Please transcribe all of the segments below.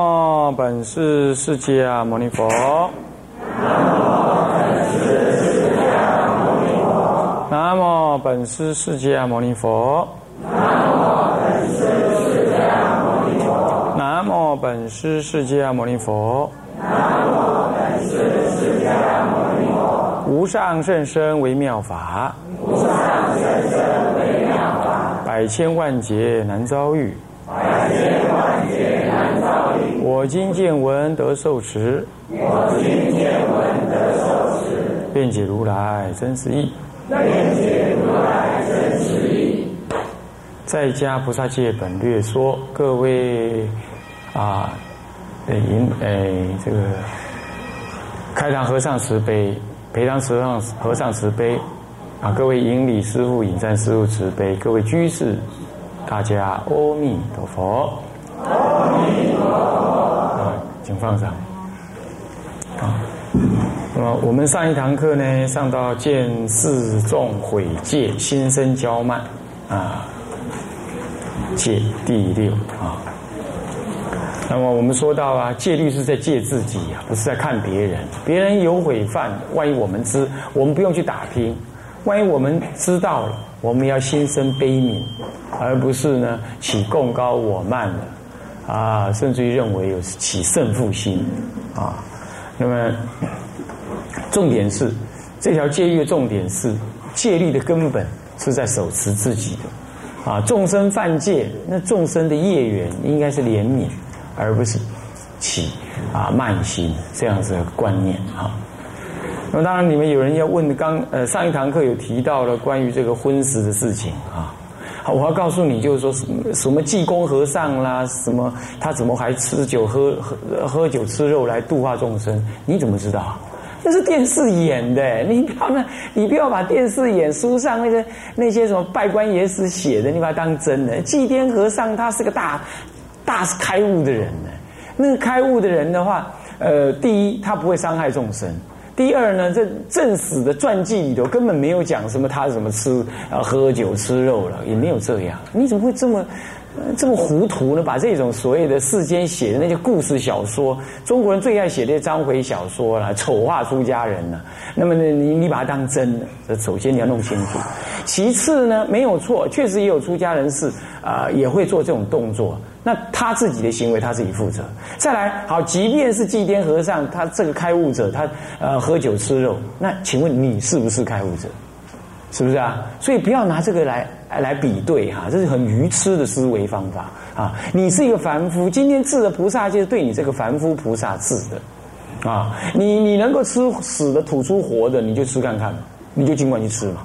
哦，本师释迦牟尼佛。南无本师释迦牟尼佛。南无本师释迦牟尼佛。南无本师释迦牟尼佛。无上甚深微妙法。无上甚深微妙法。百千万劫难遭遇。我今见闻得受持。我今见闻得受持。辩解如来真实义。辩解如来真实义。在家菩萨戒本略说，各位啊，引诶这个开堂和尚慈悲，培堂和尚和尚慈悲啊，各位引礼师傅、引赞师傅慈悲，各位居士，大家阿弥陀佛。阿弥陀佛。请放上。啊。那么我们上一堂课呢，上到见四众毁戒，心生骄慢啊，戒第六啊。那么我们说到啊，戒律是在戒自己啊，不是在看别人。别人有毁犯，万一我们知，我们不用去打听；万一我们知道了，我们要心生悲悯，而不是呢起共高我慢的啊，甚至于认为有起胜负心啊。那么。重点是，这条戒律的重点是，戒律的根本是在手持自己的，啊，众生犯戒，那众生的业缘应该是怜悯，而不是起啊慢心这样子的观念啊。那么当然，你们有人要问，刚呃上一堂课有提到了关于这个荤食的事情啊，我要告诉你，就是说什么什么济公和尚啦，什么他怎么还吃酒喝喝喝酒吃肉来度化众生？你怎么知道？那是电视演的，你不要，你不要把电视演书上那个那些什么拜官野史写的，你把它当真的。祭天和尚他是个大大开悟的人呢，那个开悟的人的话，呃，第一他不会伤害众生，第二呢，这正史的传记里头根本没有讲什么他什么吃啊喝酒吃肉了，也没有这样，你怎么会这么？这么糊涂呢？把这种所谓的世间写的那些故事小说，中国人最爱写的章回小说了，丑化出家人了。那么呢，你你把它当真的？这首先你要弄清楚。其次呢，没有错，确实也有出家人士啊，也会做这种动作。那他自己的行为他自己负责。再来，好，即便是祭天和尚，他这个开悟者，他呃喝酒吃肉，那请问你是不是开悟者？是不是啊？所以不要拿这个来。来比对哈，这是很愚痴的思维方法啊！你是一个凡夫，今天治的菩萨就是对你这个凡夫菩萨治的啊！你你能够吃死的吐出活的，你就吃看看，你就尽管去吃嘛！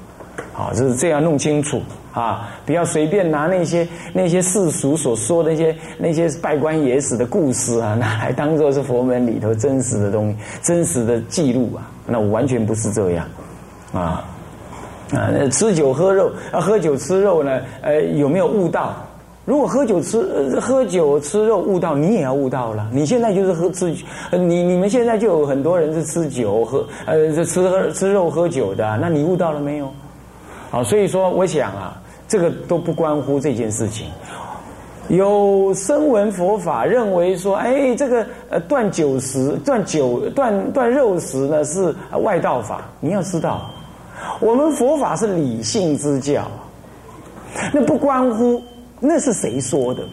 好，就是这样弄清楚啊！不要随便拿那些那些世俗所说的那些那些拜官野史的故事啊，拿来当做是佛门里头真实的东西、真实的记录啊！那我完全不是这样啊！啊，吃酒喝肉啊，喝酒吃肉呢？呃，有没有悟道？如果喝酒吃喝酒吃肉悟道，你也要悟道了。你现在就是喝吃，你你们现在就有很多人是吃酒喝呃，是吃喝吃肉喝酒的，那你悟到了没有？好，所以说我想啊，这个都不关乎这件事情。有声闻佛法认为说，哎，这个呃断酒食、断酒、断断肉食呢是外道法，你要知道。我们佛法是理性之教，那不关乎那是谁说的。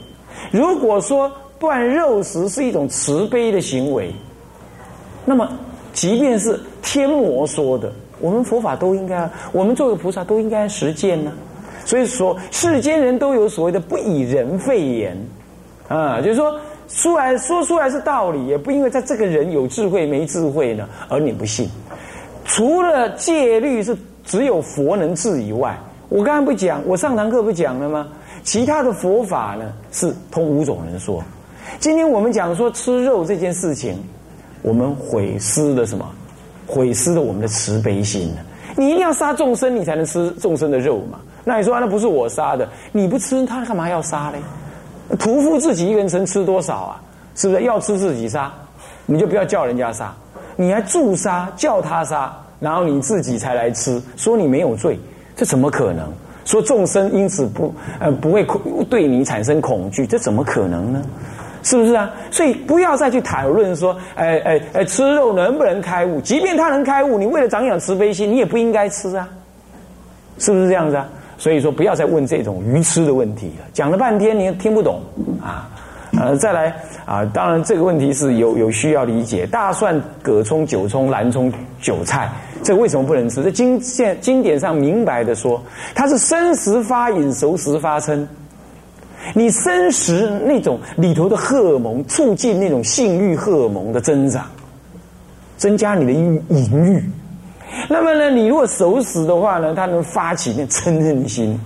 如果说断肉食是一种慈悲的行为，那么即便是天魔说的，我们佛法都应该，我们作为菩萨都应该实践呢。所以说，世间人都有所谓的不以人废言啊，就是说出来说出来是道理，也不因为在这个人有智慧没智慧呢，而你不信。除了戒律是只有佛能治以外，我刚刚不讲，我上堂课不讲了吗？其他的佛法呢是通五种人说。今天我们讲说吃肉这件事情，我们毁失了什么？毁失了我们的慈悲心你一定要杀众生，你才能吃众生的肉嘛？那你说那不是我杀的，你不吃他干嘛要杀嘞？屠夫自己一个人能吃多少啊？是不是要吃自己杀？你就不要叫人家杀。你还助杀，叫他杀，然后你自己才来吃，说你没有罪，这怎么可能？说众生因此不呃不会恐对你产生恐惧，这怎么可能呢？是不是啊？所以不要再去讨论说，哎哎哎，吃肉能不能开悟？即便他能开悟，你为了长养慈悲心，你也不应该吃啊，是不是这样子啊？所以说，不要再问这种愚痴的问题了。讲了半天，你也听不懂啊。呃，再来啊，当然这个问题是有有需要理解。大蒜、葛葱、韭葱、蓝葱、韭菜，这为什么不能吃？这经现经典上明白的说，它是生食发饮，熟食发嗔。你生食那种里头的荷尔蒙，促进那种性欲荷尔蒙的增长，增加你的淫欲。那么呢，你如果熟食的话呢，他能发起那嗔恨心。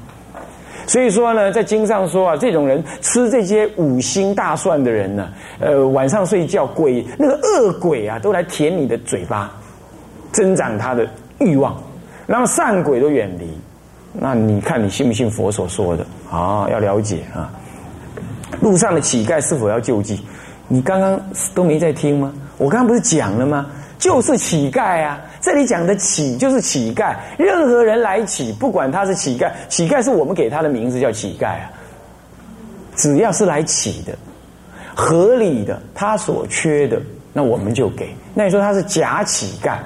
所以说呢，在经上说啊，这种人吃这些五星大蒜的人呢，呃，晚上睡觉鬼那个恶鬼啊，都来舔你的嘴巴，增长他的欲望，然后善鬼都远离。那你看你信不信佛所说的啊？要了解啊。路上的乞丐是否要救济？你刚刚都没在听吗？我刚刚不是讲了吗？就是乞丐啊！这里讲的乞就是乞丐，任何人来乞，不管他是乞丐，乞丐是我们给他的名字叫乞丐啊。只要是来乞的，合理的，他所缺的，那我们就给。那你说他是假乞丐，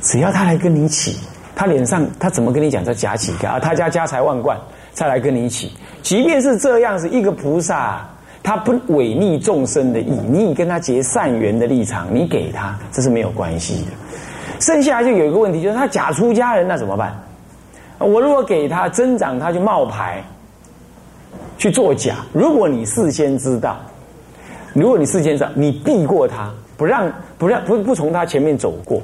只要他来跟你乞，他脸上他怎么跟你讲这假乞丐啊？他家家财万贯，再来跟你乞，即便是这样子一个菩萨。他不违逆众生的意，你以跟他结善缘的立场，你给他这是没有关系的。剩下就有一个问题，就是他假出家人，那怎么办？我如果给他增长，他就冒牌去作假。如果你事先知道，如果你事先知道，你避过他，不让不让不不从他前面走过，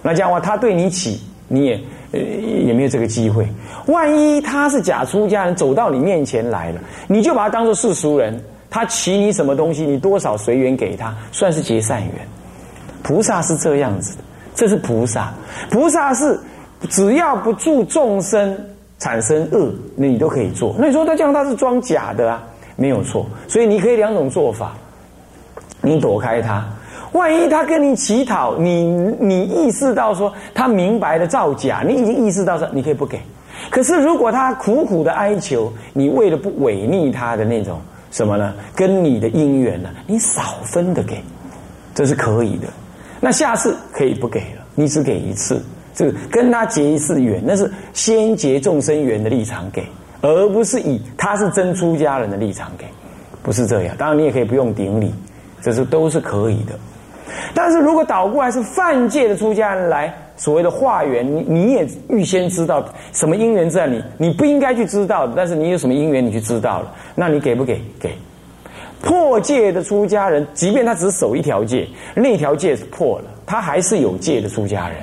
那这样的话，他对你起，你也呃也没有这个机会。万一他是假出家人，走到你面前来了，你就把他当做世俗人。他骑你什么东西，你多少随缘给他，算是结善缘。菩萨是这样子的，这是菩萨。菩萨是只要不助众生产生恶，那你都可以做。那你说他这样他是装假的啊？没有错。所以你可以两种做法，你躲开他。万一他跟你乞讨，你你意识到说他明白的造假，你已经意识到说你可以不给。可是如果他苦苦的哀求，你为了不违逆他的那种。什么呢？跟你的姻缘呢？你少分的给，这是可以的。那下次可以不给了，你只给一次。这个跟他结一次缘，那是先结众生缘的立场给，而不是以他是真出家人的立场给，不是这样。当然你也可以不用顶礼，这是都是可以的。但是如果倒过来是犯戒的出家人来。所谓的化缘，你你也预先知道什么因缘在你，你不应该去知道的，但是你有什么因缘，你去知道了，那你给不给？给。破戒的出家人，即便他只守一条戒，那条戒是破了，他还是有戒的出家人。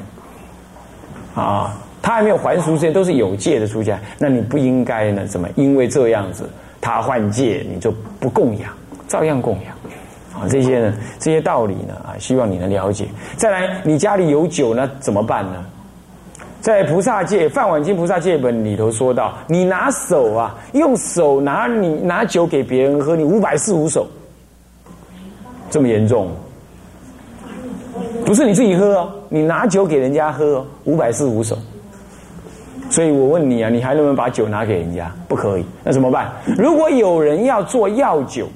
啊，他还没有还俗之前都是有戒的出家，那你不应该呢？怎么？因为这样子，他换戒，你就不供养，照样供养。啊，这些呢，这些道理呢，啊，希望你能了解。再来，你家里有酒呢，怎么办呢？在菩萨戒《饭碗经菩萨戒本》里头说到，你拿手啊，用手拿你拿酒给别人喝，你五百四五手，这么严重？不是你自己喝哦，你拿酒给人家喝，五百四五手。所以我问你啊，你还能不能把酒拿给人家？不可以，那怎么办？如果有人要做药酒。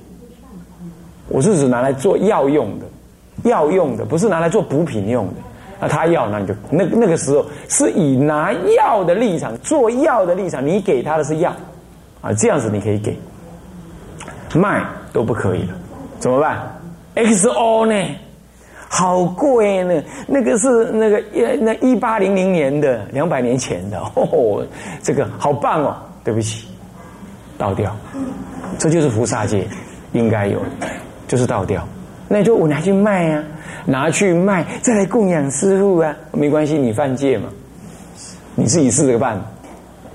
我是指拿来做药用的，药用的不是拿来做补品用的。那他要，那你就那那个时候是以拿药的立场做药的立场，你给他的是药啊，这样子你可以给，卖都不可以了，怎么办？XO 呢？好贵呢，那个是那个一那一八零零年的两百年前的 哦，这个好棒哦，对不起，倒掉，这就是菩萨戒应该有。就是倒掉，那就我拿去卖啊，拿去卖再来供养师傅啊，没关系，你犯戒嘛，你自己试着办，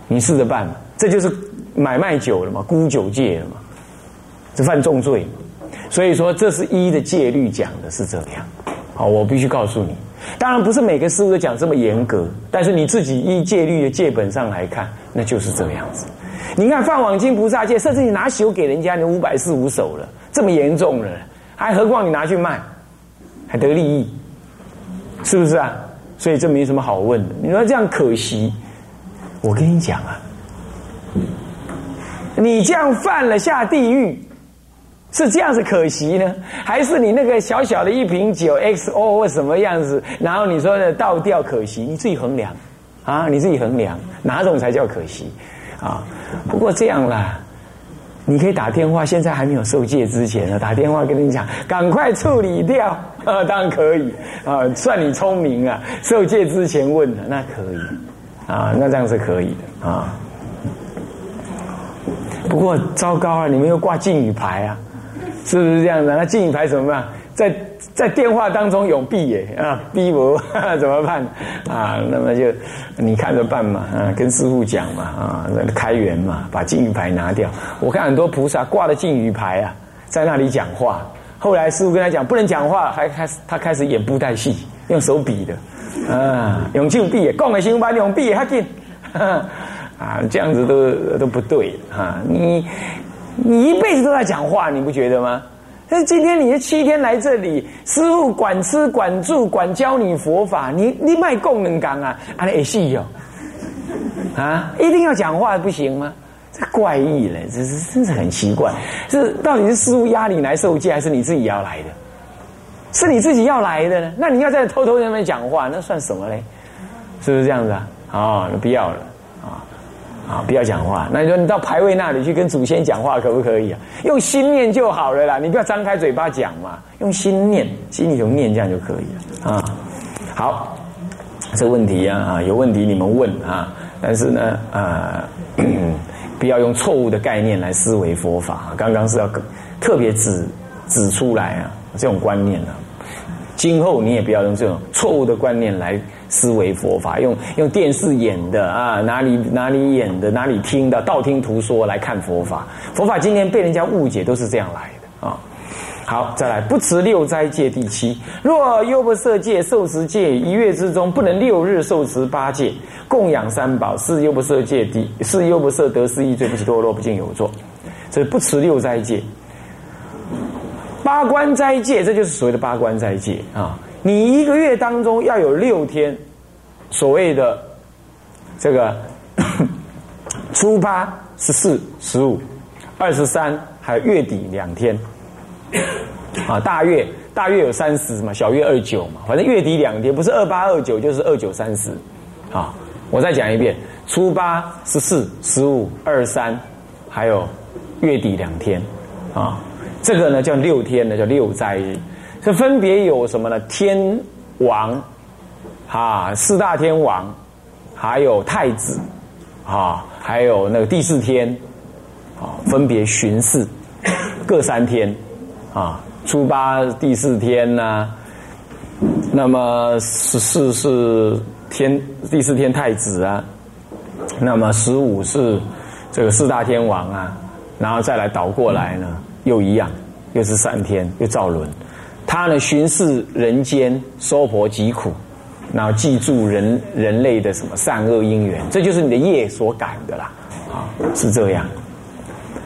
你试着办，这就是买卖酒了嘛，沽酒戒了嘛，这犯重罪，所以说这是一的戒律讲的是这样，好，我必须告诉你，当然不是每个师傅都讲这么严格，但是你自己依戒律的戒本上来看，那就是这样子。你看放网经菩萨戒，甚至你拿酒给人家，你五百四五手了。这么严重了，还何况你拿去卖，还得利益，是不是啊？所以这没什么好问的。你说这样可惜，我跟你讲啊，你这样犯了下地狱，是这样子可惜呢，还是你那个小小的一瓶酒 XO 或什么样子，然后你说的倒掉可惜，你自己衡量啊，你自己衡量哪种才叫可惜啊？不过这样啦，你可以打电话，现在还没有受戒之前呢，打电话跟你讲，赶快处理掉 啊，当然可以啊，算你聪明啊，受戒之前问的那可以啊，那这样是可以的啊。不过糟糕啊，你们又挂禁语牌啊。是不是这样的？那禁语牌怎么办？在在电话当中有闭耶啊，逼我 怎么办啊？那么就你看着办嘛啊，跟师傅讲嘛啊，开源嘛，把禁语牌拿掉。我看很多菩萨挂了禁语牌啊，在那里讲话。后来师傅跟他讲不能讲话，还开始他开始演布袋戏，用手比的啊，用禁闭，讲的行吧，用闭他进啊，这样子都都不对啊，你。你一辈子都在讲话，你不觉得吗？但是今天你七天来这里，师傅管吃管住管教你佛法，你你卖功能感啊？啊，也是有啊，一定要讲话不行吗？这怪异了，这是真是很奇怪。这到底是师傅压你来受戒，还是你自己要来的？是你自己要来的呢？那你要在偷偷在那边讲话，那算什么嘞？是不是这样子啊？啊，不要了。啊，不要讲话。那你说你到牌位那里去跟祖先讲话，可不可以啊？用心念就好了啦，你不要张开嘴巴讲嘛，用心念，心里头念这样就可以了啊。好，这问题啊啊，有问题你们问啊，但是呢啊，不要用错误的概念来思维佛法。刚刚是要特别指指出来啊，这种观念啊，今后你也不要用这种错误的观念来。思维佛法，用用电视演的啊，哪里哪里演的，哪里听的，道听途说来看佛法。佛法今天被人家误解，都是这样来的啊。好，再来不持六斋戒第七。若优不色戒受持戒一月之中不能六日受持八戒，供养三宝，是优不色戒第，是优不色得失一罪不起堕落不敬有作。这不持六斋戒，八关斋戒，这就是所谓的八关斋戒啊。你一个月当中要有六天，所谓的这个 初八、十四、十五、二十三，还有月底两天啊。大月大月有三十嘛，小月二九嘛，反正月底两天，不是二八二九就是二九三十啊。我再讲一遍：初八、十四、十五、二三，还有月底两天啊。这个呢叫六天呢，叫六斋日。这分别有什么呢？天王，啊，四大天王，还有太子，啊，还有那个第四天，啊，分别巡视，各三天，啊，初八第四天呢，那么十四是天第四天太子啊，那么十五是这个四大天王啊，然后再来倒过来呢，又一样，又是三天，又造轮。他呢巡视人间，娑婆疾苦，然后记住人人类的什么善恶因缘，这就是你的业所感的啦，啊，是这样。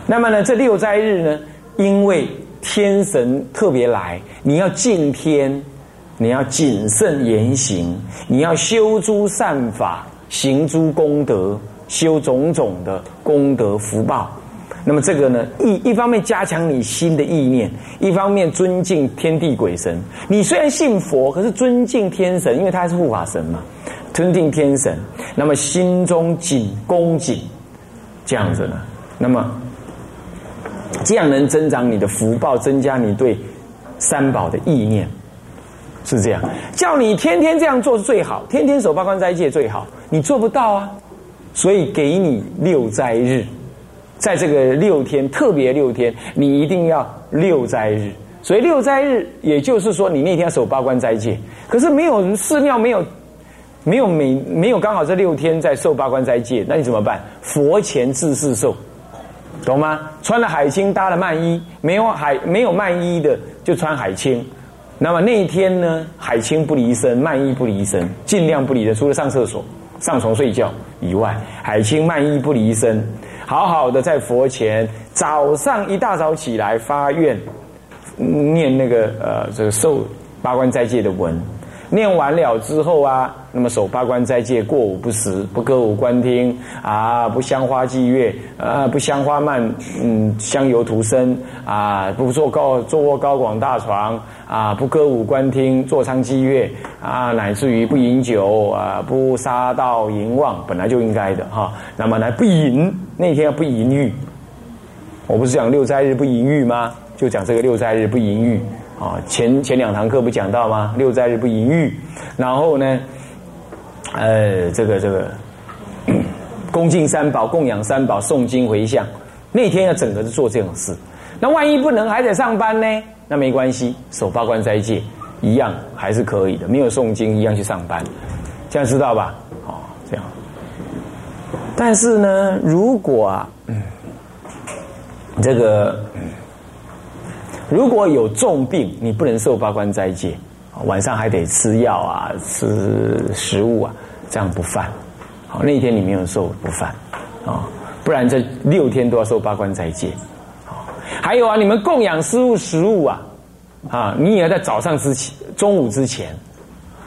那么呢，这六斋日呢，因为天神特别来，你要敬天，你要谨慎言行，你要修诸善法，行诸功德，修种种的功德福报。那么这个呢，一一方面加强你心的意念，一方面尊敬天地鬼神。你虽然信佛，可是尊敬天神，因为他是护法神嘛，尊敬天神。那么心中谨恭谨，这样子呢，那么这样能增长你的福报，增加你对三宝的意念，是这样。叫你天天这样做是最好，天天守八关斋戒最好。你做不到啊，所以给你六斋日。在这个六天特别六天，你一定要六斋日。所以六斋日，也就是说你那天要守八关斋戒。可是没有寺庙，没有没有每没有刚好这六天在受八关斋戒，那你怎么办？佛前自是受，懂吗？穿了海青，搭了曼衣，没有海没有曼衣的就穿海青。那么那一天呢，海青不离身，曼衣不离身，尽量不离身，除了上厕所、上床睡觉以外，海青曼衣不离身。好好的在佛前，早上一大早起来发愿，念那个呃这个受八关斋戒的文，念完了之后啊，那么守八关斋戒，过午不食，不歌舞观听啊，不香花祭月，啊，不香花漫，嗯，香油涂身啊，不坐高坐卧高广大床啊，不歌舞观听，坐娼祭月啊，乃至于不饮酒啊，不杀盗淫妄，本来就应该的哈。那么呢，不淫，那天不淫欲。我不是讲六斋日不淫欲吗？就讲这个六斋日不淫欲啊。前前两堂课不讲到吗？六斋日不淫欲，然后呢，呃，这个这个，恭敬三宝，供养三宝，诵经回向，那天要整个是做这种事。那万一不能，还得上班呢？那没关系，守八关斋戒一样还是可以的。没有诵经一样去上班，这样知道吧？哦，这样。但是呢，如果啊，嗯。这个如果有重病，你不能受八关斋戒，晚上还得吃药啊，吃食物啊，这样不犯。好，那一天你没有受不犯啊，不然这六天都要受八关斋戒。还有啊，你们供养食物食物啊，啊，你也要在早上之前、中午之前。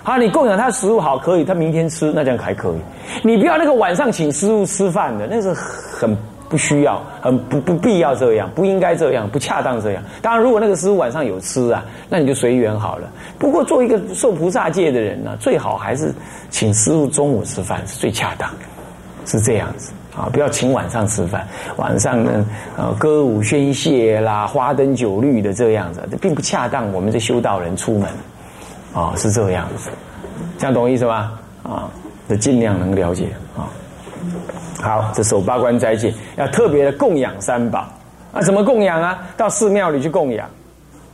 啊，你供养他食物好可以，他明天吃那这样还可以。你不要那个晚上请师傅吃饭的，那是很。不需要，很不不必要这样，不应该这样，不恰当这样。当然，如果那个师傅晚上有吃啊，那你就随缘好了。不过，做一个受菩萨戒的人呢，最好还是请师傅中午吃饭是最恰当，是这样子啊，不要请晚上吃饭。晚上呢，呃，歌舞宣泄啦，花灯酒绿的这样子，这并不恰当。我们这修道人出门啊，是这样子，这样懂我意思吗？啊，就尽量能了解啊。好，这守八关斋戒要特别的供养三宝啊？怎么供养啊？到寺庙里去供养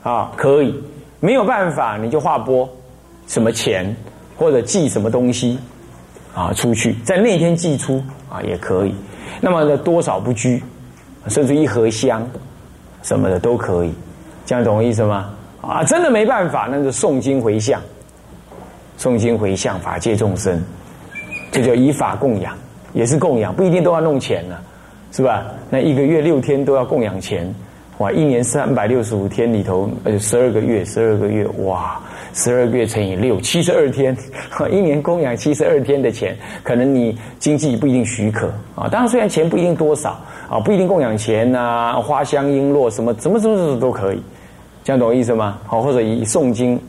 啊？可以，没有办法你就划拨什么钱或者寄什么东西啊出去，在那天寄出啊也可以。那么呢，多少不拘，甚至一盒香什么的都可以，这样懂我意思吗？啊，真的没办法，那就诵经回向，诵经回向法界众生，这叫以法供养。也是供养，不一定都要弄钱呢，是吧？那一个月六天都要供养钱，哇！一年三百六十五天里头，呃，十二个月，十二个月，哇！十二个月乘以六，七十二天，一年供养七十二天的钱，可能你经济不一定许可啊。当然，虽然钱不一定多少啊，不一定供养钱呐，花香璎珞什么，怎么怎么怎么都可以，这样懂我意思吗？好，或者以诵经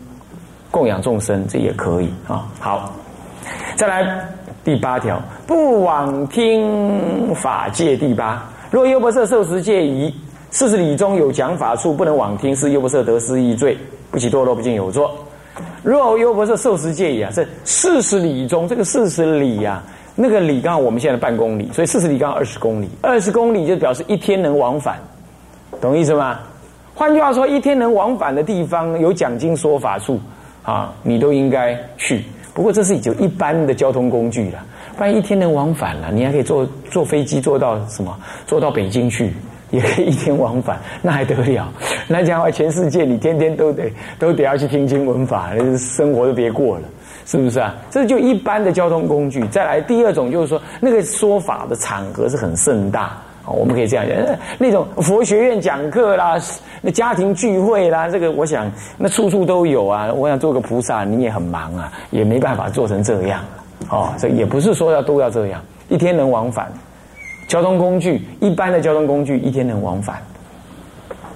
供养众生，这也可以啊。好，再来。第八条，不枉听法界第八。若优婆塞受持戒仪，四十里中有讲法处，不能枉听，是优婆塞得失易罪，不起堕落，不尽有作。若优婆塞受持戒仪啊，是四十里中，这个四十里呀，那个里刚好我们现在半公里，所以四十里刚好二十公里，二十公里就表示一天能往返，懂意思吗？换句话说，一天能往返的地方有讲经说法处啊，你都应该去。不过这是就一般的交通工具了，不然一天能往返了，你还可以坐坐飞机坐到什么？坐到北京去，也可以一天往返，那还得了？那讲话全世界你天天都得 都得要去听经闻法，生活都别过了，是不是啊？这就一般的交通工具。再来第二种就是说，那个说法的场合是很盛大。我们可以这样讲，那种佛学院讲课啦，那家庭聚会啦，这个我想那处处都有啊。我想做个菩萨，你也很忙啊，也没办法做成这样。哦，这也不是说要都要这样，一天能往返，交通工具一般的交通工具一天能往返，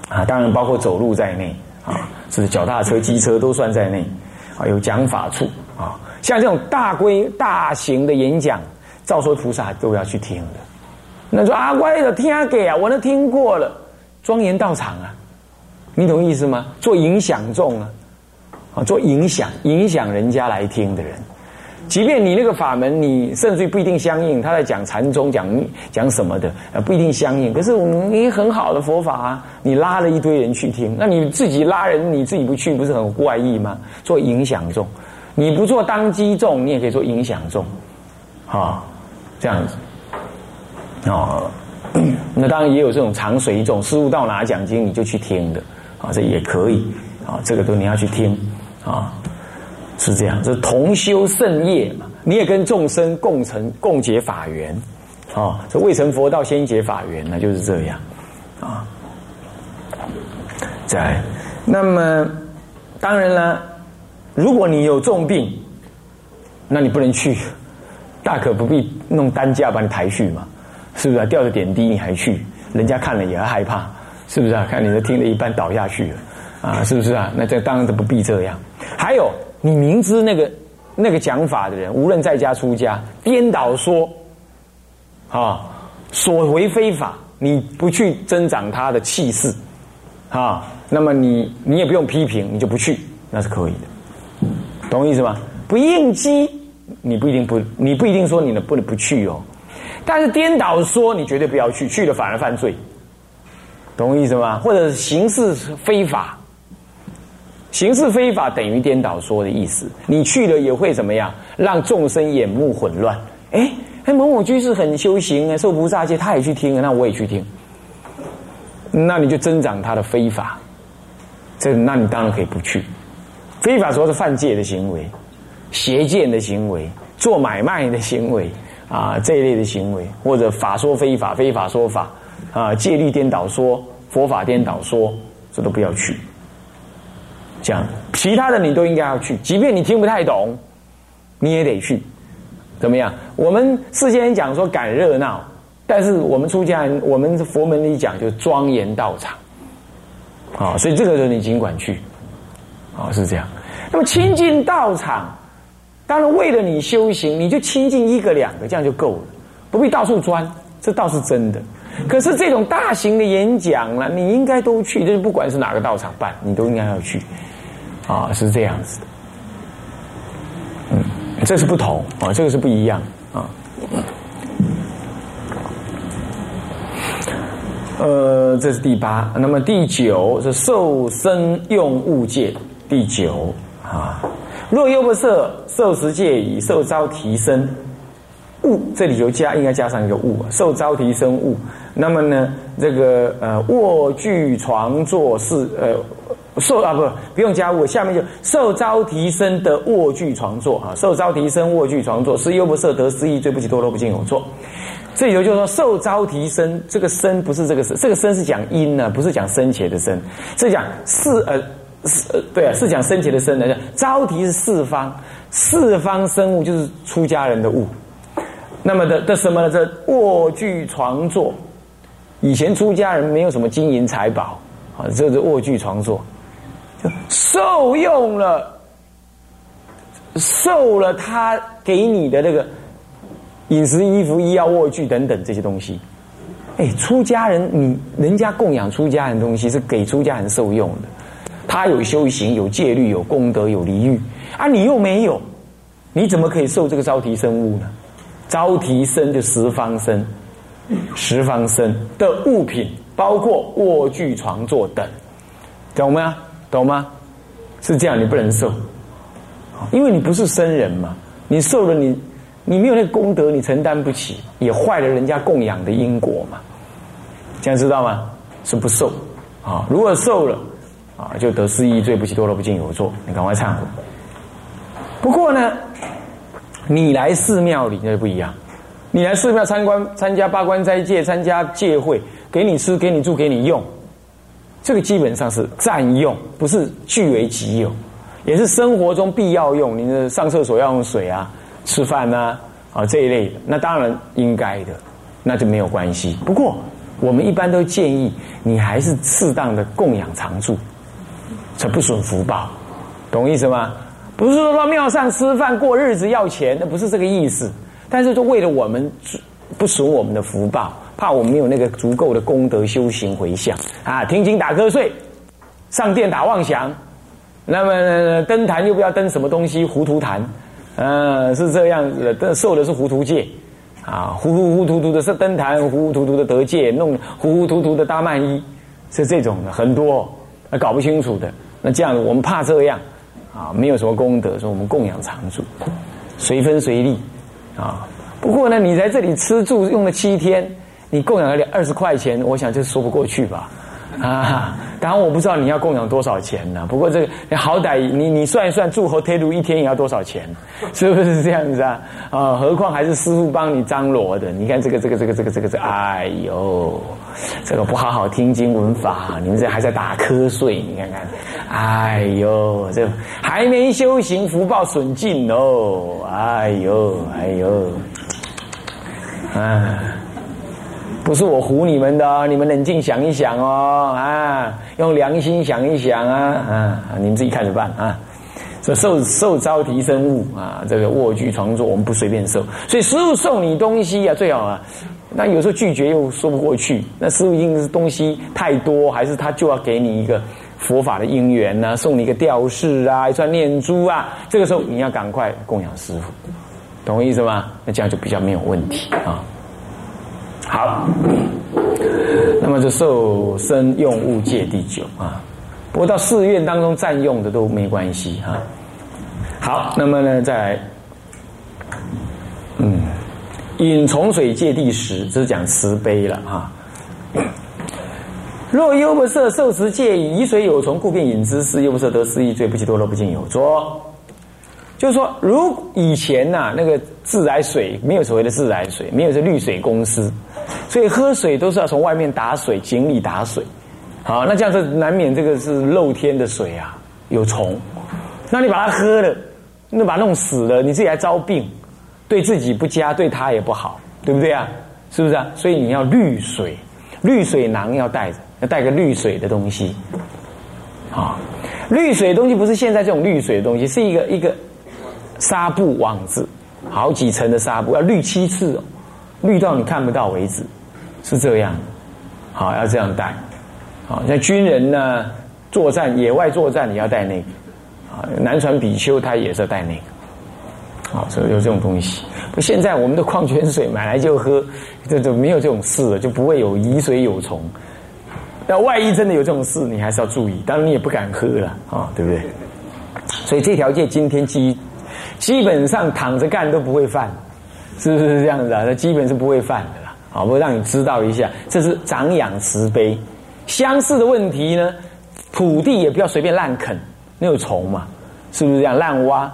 啊，当然包括走路在内啊，是脚踏车、机车都算在内啊。有讲法处啊，像这种大规大型的演讲，照说菩萨都要去听的。那说阿乖的听给啊，我都听过了，庄严道场啊，你懂意思吗？做影响众啊，啊，做影响影响人家来听的人，即便你那个法门，你甚至于不一定相应，他在讲禅宗，讲讲什么的，啊，不一定相应。可是你很好的佛法啊，你拉了一堆人去听，那你自己拉人，你自己不去，不是很怪异吗？做影响众，你不做当机众，你也可以做影响众，啊，这样子。哦，那当然也有这种长随众，师傅到哪讲经你就去听的，啊，这也可以，啊，这个都你要去听，啊，是这样，这同修圣业嘛，你也跟众生共成共结法缘，啊，这未成佛道先结法缘，那就是这样，啊，在，那么当然了，如果你有重病，那你不能去，大可不必弄担架把你抬去嘛，是不是啊？吊着点滴你还去，人家看了也害怕，是不是啊？看你都听了一半倒下去了，啊，是不是啊？那这当然不必这样。还有，你明知那个那个讲法的人，无论在家出家，颠倒说，啊，所为非法，你不去增长他的气势，啊，那么你你也不用批评，你就不去，那是可以的，懂我意思吗？不应激，你不一定不，你不一定说你能不能不去哦，但是颠倒说，你绝对不要去，去了反而犯罪，懂我意思吗？或者是形式非法。形式非法等于颠倒说的意思，你去了也会怎么样？让众生眼目混乱。哎哎，某某居士很修行啊，受菩萨戒，他也去听，那我也去听，那你就增长他的非法。这那你当然可以不去。非法说是犯戒的行为、邪见的行为、做买卖的行为啊这一类的行为，或者法说非法、非法说法啊戒律颠倒说、佛法颠倒说，这都不要去。这样，其他的你都应该要去，即便你听不太懂，你也得去，怎么样？我们世间人讲说赶热闹，但是我们出家人，我们佛门里讲就庄严道场，啊，所以这个时候你尽管去，啊，是这样。那么亲近道场，当然为了你修行，你就亲近一个两个，这样就够了，不必到处钻，这倒是真的。可是这种大型的演讲了，你应该都去，就是不管是哪个道场办，你都应该要去。啊，是这样子的，嗯，这是不同啊，这个是不一样啊。呃，这是第八，那么第九是受身用物界，第九啊，若又不设受持戒以受招提升物，这里就加应该加上一个物，受招提升物。那么呢，这个呃卧具床坐是呃。受啊不不用加物，下面就受招提升的卧具床坐啊，受招提升卧具床坐是又不设得失意，罪不起多罗不敬有错。这里头就是说受招提升，这个身不是这个身，这个身是讲阴呢，不是讲生前的生，是讲是呃是对啊，是讲生前的生的。招提是四方，四方生物就是出家人的物。那么的的什么呢？这卧具床坐，以前出家人没有什么金银财宝啊，这是卧具床坐。受用了，受了他给你的那个饮食、衣服、医药、卧具等等这些东西。哎，出家人，你人家供养出家人东西是给出家人受用的，他有修行、有戒律、有功德、有离欲啊，你又没有，你怎么可以受这个招提生物呢？招提生就十方身，十方身的物品包括卧具、床座等，懂吗？懂吗？是这样，你不能受，因为你不是生人嘛。你受了，你你没有那个功德，你承担不起，也坏了人家供养的因果嘛。这样知道吗？是不受啊。如果受了啊，就得失意罪不起多罗不敬有错，你赶快忏悔。不过呢，你来寺庙里那就不一样。你来寺庙参观、参加八关斋戒、参加戒会，给你吃、给你住、给你用。这个基本上是占用，不是据为己有，也是生活中必要用。你的上厕所要用水啊，吃饭呐啊这一类的，那当然应该的，那就没有关系。不过我们一般都建议你还是适当的供养常住，才不损福报，懂意思吗？不是说到庙上吃饭过日子要钱，那不是这个意思。但是就为了我们不损我们的福报。怕我们没有那个足够的功德修行回向啊！听经打瞌睡，上殿打妄想，那么登坛又不要登什么东西糊涂坛，嗯，是这样子的，受的是糊涂戒啊，糊糊糊涂涂的是登坛，糊糊涂涂的得戒，弄糊糊涂涂的搭曼衣，是这种的很多，搞不清楚的。那这样我们怕这样啊，没有什么功德，说我们供养常住，随分随利啊。不过呢，你在这里吃住用了七天。你供养了两二十块钱，我想这说不过去吧？啊，当然我不知道你要供养多少钱呢。不过这个你好歹你你算一算诸侯推鲁一天也要多少钱，是不是这样子啊？啊，何况还是师傅帮你张罗的。你看这个这个这个这个这个这，哎呦，这个不好好听经文法，你们这还在打瞌睡。你看看，哎呦，这还没修行，福报损尽哦。哎呦，哎呦，啊。不是我唬你们的，你们冷静想一想哦，啊，用良心想一想啊，啊，你们自己看着办啊。这受受招提升物啊，这个卧具床座我们不随便受，所以师傅送你东西啊，最好啊。那有时候拒绝又说不过去，那师傅因是东西太多，还是他就要给你一个佛法的因缘呢？送你一个吊饰啊，一串念珠啊，这个时候你要赶快供养师傅，懂我意思吗？那这样就比较没有问题啊。好，那么就受身用物戒第九啊，不过到寺院当中占用的都没关系哈。好，那么呢，在嗯，饮从水戒第十，这是讲慈悲了哈。若优不赦受持戒，以水有虫，故便饮之。是优不赦得失意罪，不起多罗不尽有作。就是说，如以前呐，那个自来水没有所谓的自来水，没有这滤水公司。所以喝水都是要从外面打水，井里打水，好，那这样子难免这个是露天的水啊，有虫，那你把它喝了，那把它弄死了，你自己还招病，对自己不佳，对他也不好，对不对啊？是不是啊？所以你要滤水，滤水囊要带着，要带个滤水的东西，啊，滤水的东西不是现在这种滤水的东西，是一个一个纱布网子，好几层的纱布，要滤七次哦。绿到你看不到为止，是这样，好要这样带，好像军人呢作战野外作战你要带那个，啊南传比丘他也是带那个，好所以有这种东西。现在我们的矿泉水买来就喝，这就没有这种事了，就不会有疑水有虫。那万一真的有这种事，你还是要注意，当然你也不敢喝了啊，对不对？所以这条戒今天基基本上躺着干都不会犯。是不是这样子啊？那基本是不会犯的啦。好，我让你知道一下，这是长养慈悲。相似的问题呢，土地也不要随便滥垦，那有虫嘛？是不是这样？滥挖，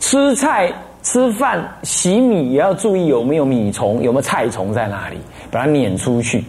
吃菜、吃饭、洗米也要注意有没有米虫，有没有菜虫在那里，把它撵出去。